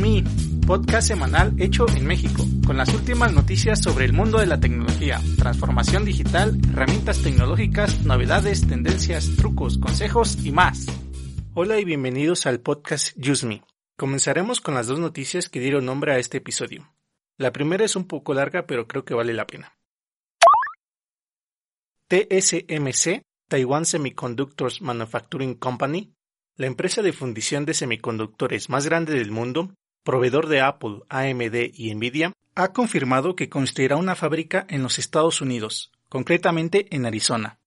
Me, podcast semanal hecho en México, con las últimas noticias sobre el mundo de la tecnología, transformación digital, herramientas tecnológicas, novedades, tendencias, trucos, consejos y más. Hola y bienvenidos al podcast Use Me. Comenzaremos con las dos noticias que dieron nombre a este episodio. La primera es un poco larga, pero creo que vale la pena. TSMC, Taiwan Semiconductors Manufacturing Company, la empresa de fundición de semiconductores más grande del mundo, proveedor de Apple, AMD y Nvidia, ha confirmado que construirá una fábrica en los Estados Unidos, concretamente en Arizona.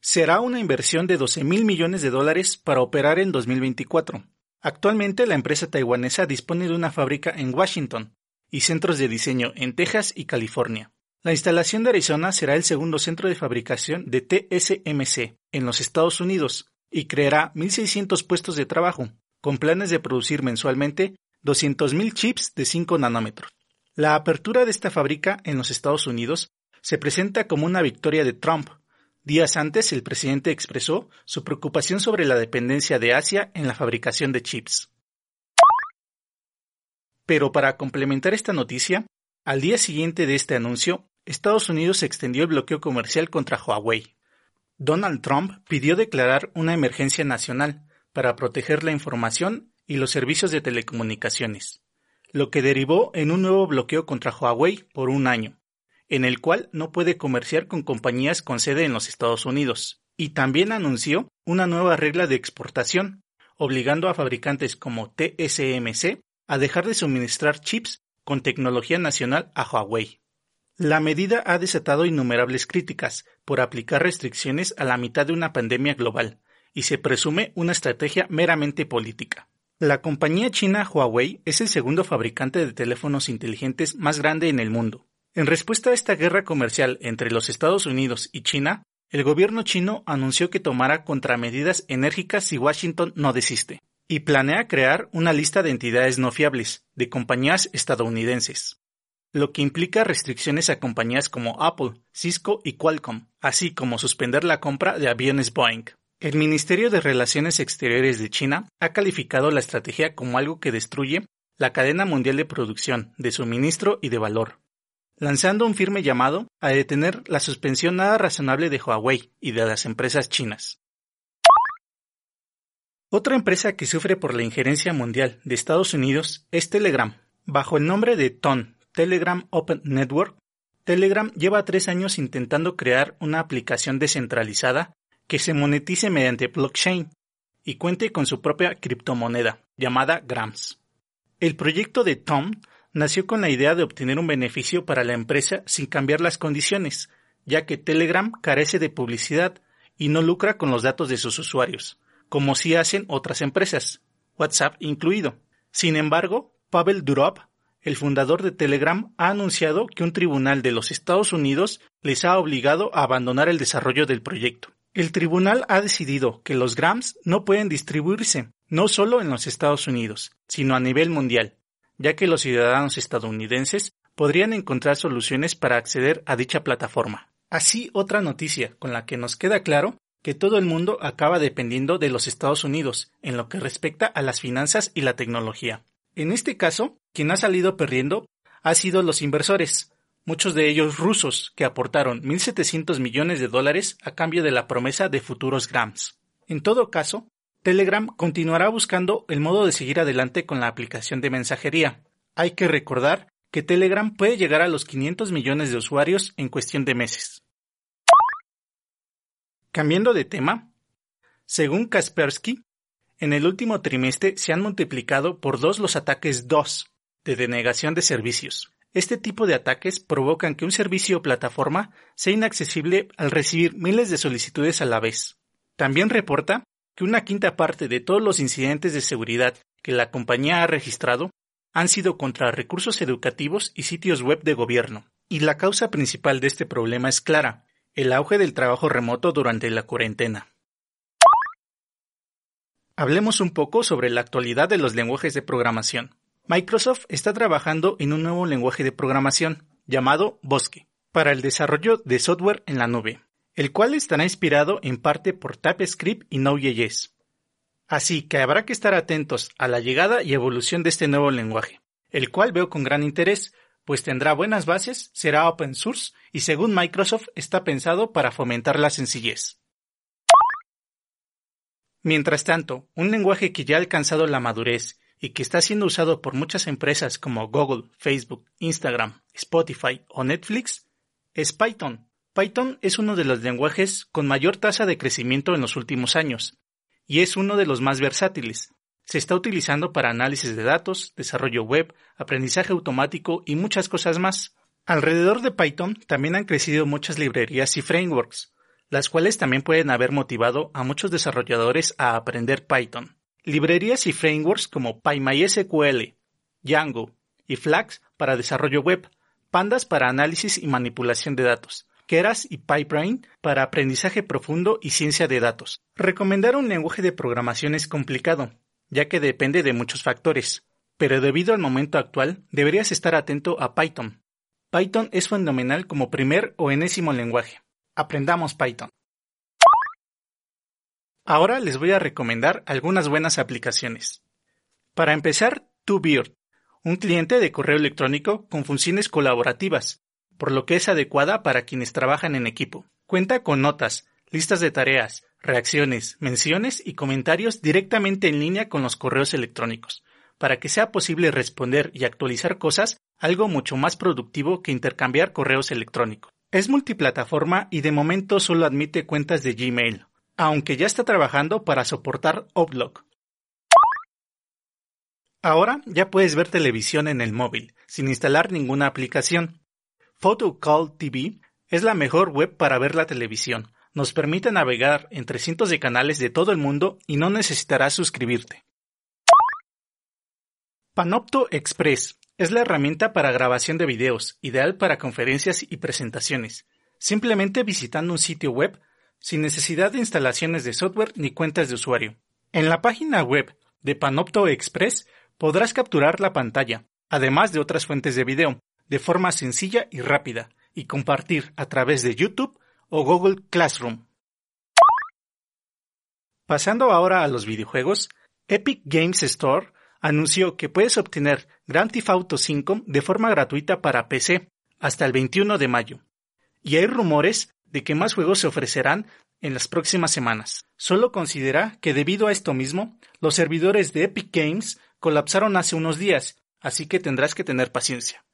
Será una inversión de 12 mil millones de dólares para operar en 2024. Actualmente la empresa taiwanesa dispone de una fábrica en Washington y centros de diseño en Texas y California. La instalación de Arizona será el segundo centro de fabricación de TSMC en los Estados Unidos y creará 1.600 puestos de trabajo, con planes de producir mensualmente 200.000 chips de 5 nanómetros. La apertura de esta fábrica en los Estados Unidos se presenta como una victoria de Trump. Días antes, el presidente expresó su preocupación sobre la dependencia de Asia en la fabricación de chips. Pero para complementar esta noticia, al día siguiente de este anuncio, Estados Unidos extendió el bloqueo comercial contra Huawei. Donald Trump pidió declarar una emergencia nacional para proteger la información y los servicios de telecomunicaciones, lo que derivó en un nuevo bloqueo contra Huawei por un año, en el cual no puede comerciar con compañías con sede en los Estados Unidos, y también anunció una nueva regla de exportación, obligando a fabricantes como TSMC a dejar de suministrar chips con tecnología nacional a Huawei. La medida ha desatado innumerables críticas por aplicar restricciones a la mitad de una pandemia global, y se presume una estrategia meramente política. La compañía china Huawei es el segundo fabricante de teléfonos inteligentes más grande en el mundo. En respuesta a esta guerra comercial entre los Estados Unidos y China, el gobierno chino anunció que tomará contramedidas enérgicas si Washington no desiste, y planea crear una lista de entidades no fiables de compañías estadounidenses lo que implica restricciones a compañías como Apple, Cisco y Qualcomm, así como suspender la compra de aviones Boeing. El Ministerio de Relaciones Exteriores de China ha calificado la estrategia como algo que destruye la cadena mundial de producción, de suministro y de valor, lanzando un firme llamado a detener la suspensión nada razonable de Huawei y de las empresas chinas. Otra empresa que sufre por la injerencia mundial de Estados Unidos es Telegram. Bajo el nombre de TON, Telegram Open Network, Telegram lleva tres años intentando crear una aplicación descentralizada que se monetice mediante blockchain y cuente con su propia criptomoneda, llamada Grams. El proyecto de Tom nació con la idea de obtener un beneficio para la empresa sin cambiar las condiciones, ya que Telegram carece de publicidad y no lucra con los datos de sus usuarios, como sí hacen otras empresas, WhatsApp incluido. Sin embargo, Pavel Durov, el fundador de Telegram ha anunciado que un tribunal de los Estados Unidos les ha obligado a abandonar el desarrollo del proyecto. El tribunal ha decidido que los grams no pueden distribuirse, no solo en los Estados Unidos, sino a nivel mundial, ya que los ciudadanos estadounidenses podrían encontrar soluciones para acceder a dicha plataforma. Así, otra noticia con la que nos queda claro que todo el mundo acaba dependiendo de los Estados Unidos en lo que respecta a las finanzas y la tecnología. En este caso, quien ha salido perdiendo ha sido los inversores, muchos de ellos rusos, que aportaron 1.700 millones de dólares a cambio de la promesa de futuros grams. En todo caso, Telegram continuará buscando el modo de seguir adelante con la aplicación de mensajería. Hay que recordar que Telegram puede llegar a los 500 millones de usuarios en cuestión de meses. Cambiando de tema, según Kaspersky, en el último trimestre se han multiplicado por dos los ataques DOS, de denegación de servicios. Este tipo de ataques provocan que un servicio o plataforma sea inaccesible al recibir miles de solicitudes a la vez. También reporta que una quinta parte de todos los incidentes de seguridad que la compañía ha registrado han sido contra recursos educativos y sitios web de gobierno. Y la causa principal de este problema es clara, el auge del trabajo remoto durante la cuarentena. Hablemos un poco sobre la actualidad de los lenguajes de programación. Microsoft está trabajando en un nuevo lenguaje de programación llamado Bosque para el desarrollo de software en la nube, el cual estará inspirado en parte por TypeScript y Node.js. Así que habrá que estar atentos a la llegada y evolución de este nuevo lenguaje, el cual veo con gran interés, pues tendrá buenas bases, será open source y según Microsoft está pensado para fomentar la sencillez. Mientras tanto, un lenguaje que ya ha alcanzado la madurez y que está siendo usado por muchas empresas como Google, Facebook, Instagram, Spotify o Netflix es Python. Python es uno de los lenguajes con mayor tasa de crecimiento en los últimos años y es uno de los más versátiles. Se está utilizando para análisis de datos, desarrollo web, aprendizaje automático y muchas cosas más. Alrededor de Python también han crecido muchas librerías y frameworks, las cuales también pueden haber motivado a muchos desarrolladores a aprender Python. Librerías y frameworks como PyMySQL, Django y Flax para desarrollo web, Pandas para análisis y manipulación de datos, Keras y PyBrain para aprendizaje profundo y ciencia de datos. Recomendar un lenguaje de programación es complicado, ya que depende de muchos factores, pero debido al momento actual deberías estar atento a Python. Python es fenomenal como primer o enésimo lenguaje. Aprendamos Python. Ahora les voy a recomendar algunas buenas aplicaciones. Para empezar, TwoBeard, un cliente de correo electrónico con funciones colaborativas, por lo que es adecuada para quienes trabajan en equipo. Cuenta con notas, listas de tareas, reacciones, menciones y comentarios directamente en línea con los correos electrónicos, para que sea posible responder y actualizar cosas algo mucho más productivo que intercambiar correos electrónicos. Es multiplataforma y de momento solo admite cuentas de Gmail, aunque ya está trabajando para soportar Outlook. Ahora ya puedes ver televisión en el móvil, sin instalar ninguna aplicación. PhotoCall TV es la mejor web para ver la televisión. Nos permite navegar entre cientos de canales de todo el mundo y no necesitarás suscribirte. Panopto Express es la herramienta para grabación de videos, ideal para conferencias y presentaciones, simplemente visitando un sitio web sin necesidad de instalaciones de software ni cuentas de usuario. En la página web de Panopto Express podrás capturar la pantalla, además de otras fuentes de video, de forma sencilla y rápida, y compartir a través de YouTube o Google Classroom. Pasando ahora a los videojuegos, Epic Games Store anunció que puedes obtener Grand Theft Auto 5 de forma gratuita para PC hasta el 21 de mayo. Y hay rumores de que más juegos se ofrecerán en las próximas semanas. Solo considera que debido a esto mismo, los servidores de Epic Games colapsaron hace unos días, así que tendrás que tener paciencia.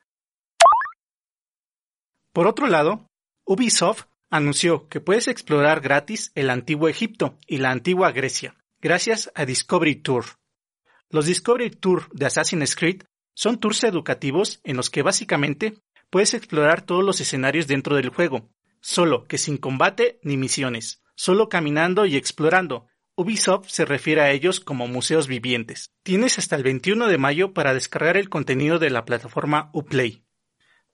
Por otro lado, Ubisoft anunció que puedes explorar gratis el antiguo Egipto y la antigua Grecia, gracias a Discovery Tour. Los Discovery Tour de Assassin's Creed son tours educativos en los que básicamente puedes explorar todos los escenarios dentro del juego, solo que sin combate ni misiones, solo caminando y explorando. Ubisoft se refiere a ellos como museos vivientes. Tienes hasta el 21 de mayo para descargar el contenido de la plataforma Uplay.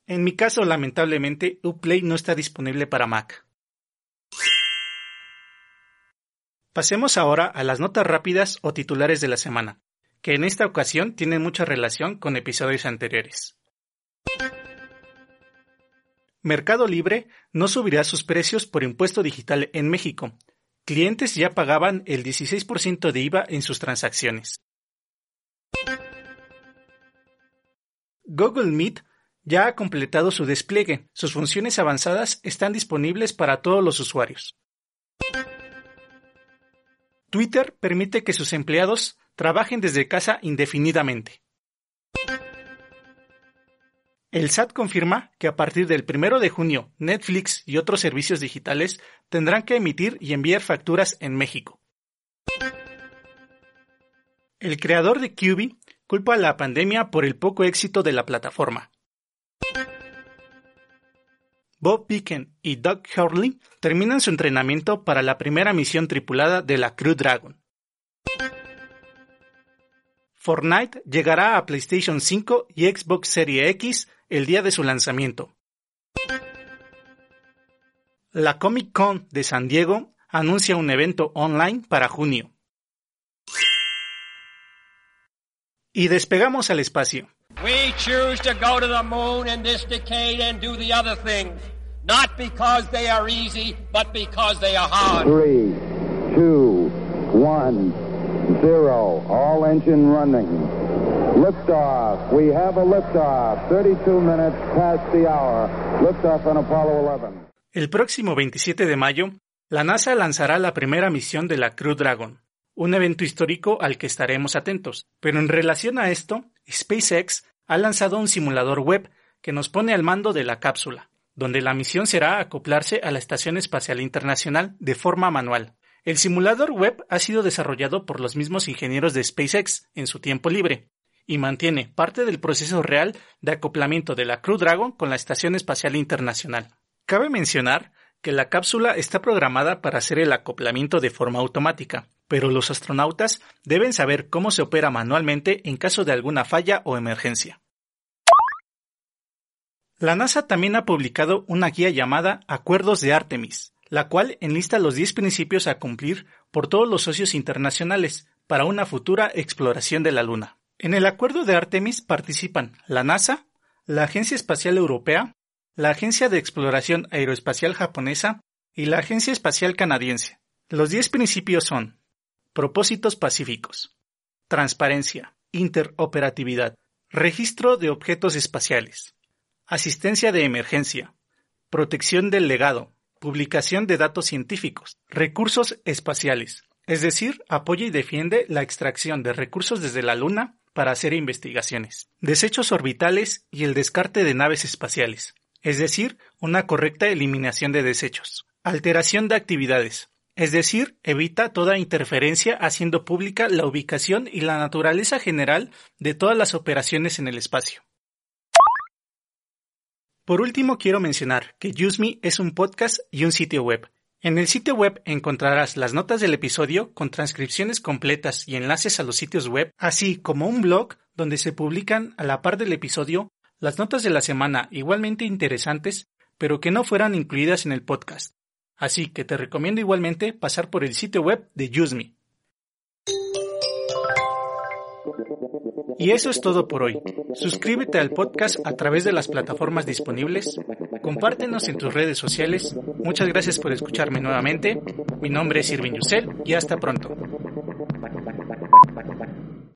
En mi caso, lamentablemente, Uplay no está disponible para Mac. Pasemos ahora a las notas rápidas o titulares de la semana que en esta ocasión tiene mucha relación con episodios anteriores. Mercado Libre no subirá sus precios por impuesto digital en México. Clientes ya pagaban el 16% de IVA en sus transacciones. Google Meet ya ha completado su despliegue. Sus funciones avanzadas están disponibles para todos los usuarios. Twitter permite que sus empleados trabajen desde casa indefinidamente. El SAT confirma que a partir del 1 de junio Netflix y otros servicios digitales tendrán que emitir y enviar facturas en México. El creador de QB culpa a la pandemia por el poco éxito de la plataforma. Bob Beacon y Doug Hurley terminan su entrenamiento para la primera misión tripulada de la Crew Dragon. Fortnite llegará a PlayStation 5 y Xbox Series X el día de su lanzamiento. La Comic Con de San Diego anuncia un evento online para junio. Y despegamos al espacio. We choose to go to the moon in this decade and do the other things, not because they are easy, but because they are hard. Three, two, one. zero. All engine running. Liftoff. We have a liftoff. 32 minutes past the hour. Liftoff on Apollo 11. El próximo 27 de mayo, la NASA lanzará la primera misión de la Crew Dragon, un evento histórico al que estaremos atentos. Pero en relación a esto, SpaceX ha lanzado un simulador web que nos pone al mando de la cápsula, donde la misión será acoplarse a la Estación Espacial Internacional de forma manual. El simulador web ha sido desarrollado por los mismos ingenieros de SpaceX en su tiempo libre y mantiene parte del proceso real de acoplamiento de la Crew Dragon con la Estación Espacial Internacional. Cabe mencionar que la cápsula está programada para hacer el acoplamiento de forma automática, pero los astronautas deben saber cómo se opera manualmente en caso de alguna falla o emergencia. La NASA también ha publicado una guía llamada Acuerdos de Artemis, la cual enlista los 10 principios a cumplir por todos los socios internacionales para una futura exploración de la Luna. En el acuerdo de Artemis participan la NASA, la Agencia Espacial Europea, la Agencia de Exploración Aeroespacial Japonesa y la Agencia Espacial Canadiense. Los 10 principios son propósitos pacíficos, transparencia, interoperatividad, registro de objetos espaciales, asistencia de emergencia, protección del legado, publicación de datos científicos, recursos espaciales, es decir, apoya y defiende la extracción de recursos desde la Luna para hacer investigaciones, desechos orbitales y el descarte de naves espaciales, es decir, una correcta eliminación de desechos, alteración de actividades, es decir, evita toda interferencia haciendo pública la ubicación y la naturaleza general de todas las operaciones en el espacio. Por último, quiero mencionar que UseMe es un podcast y un sitio web. En el sitio web encontrarás las notas del episodio con transcripciones completas y enlaces a los sitios web, así como un blog donde se publican a la par del episodio las notas de la semana igualmente interesantes, pero que no fueran incluidas en el podcast. Así que te recomiendo igualmente pasar por el sitio web de UseMe. Y eso es todo por hoy. Suscríbete al podcast a través de las plataformas disponibles. Compártenos en tus redes sociales. Muchas gracias por escucharme nuevamente. Mi nombre es Irving Yusel y hasta pronto.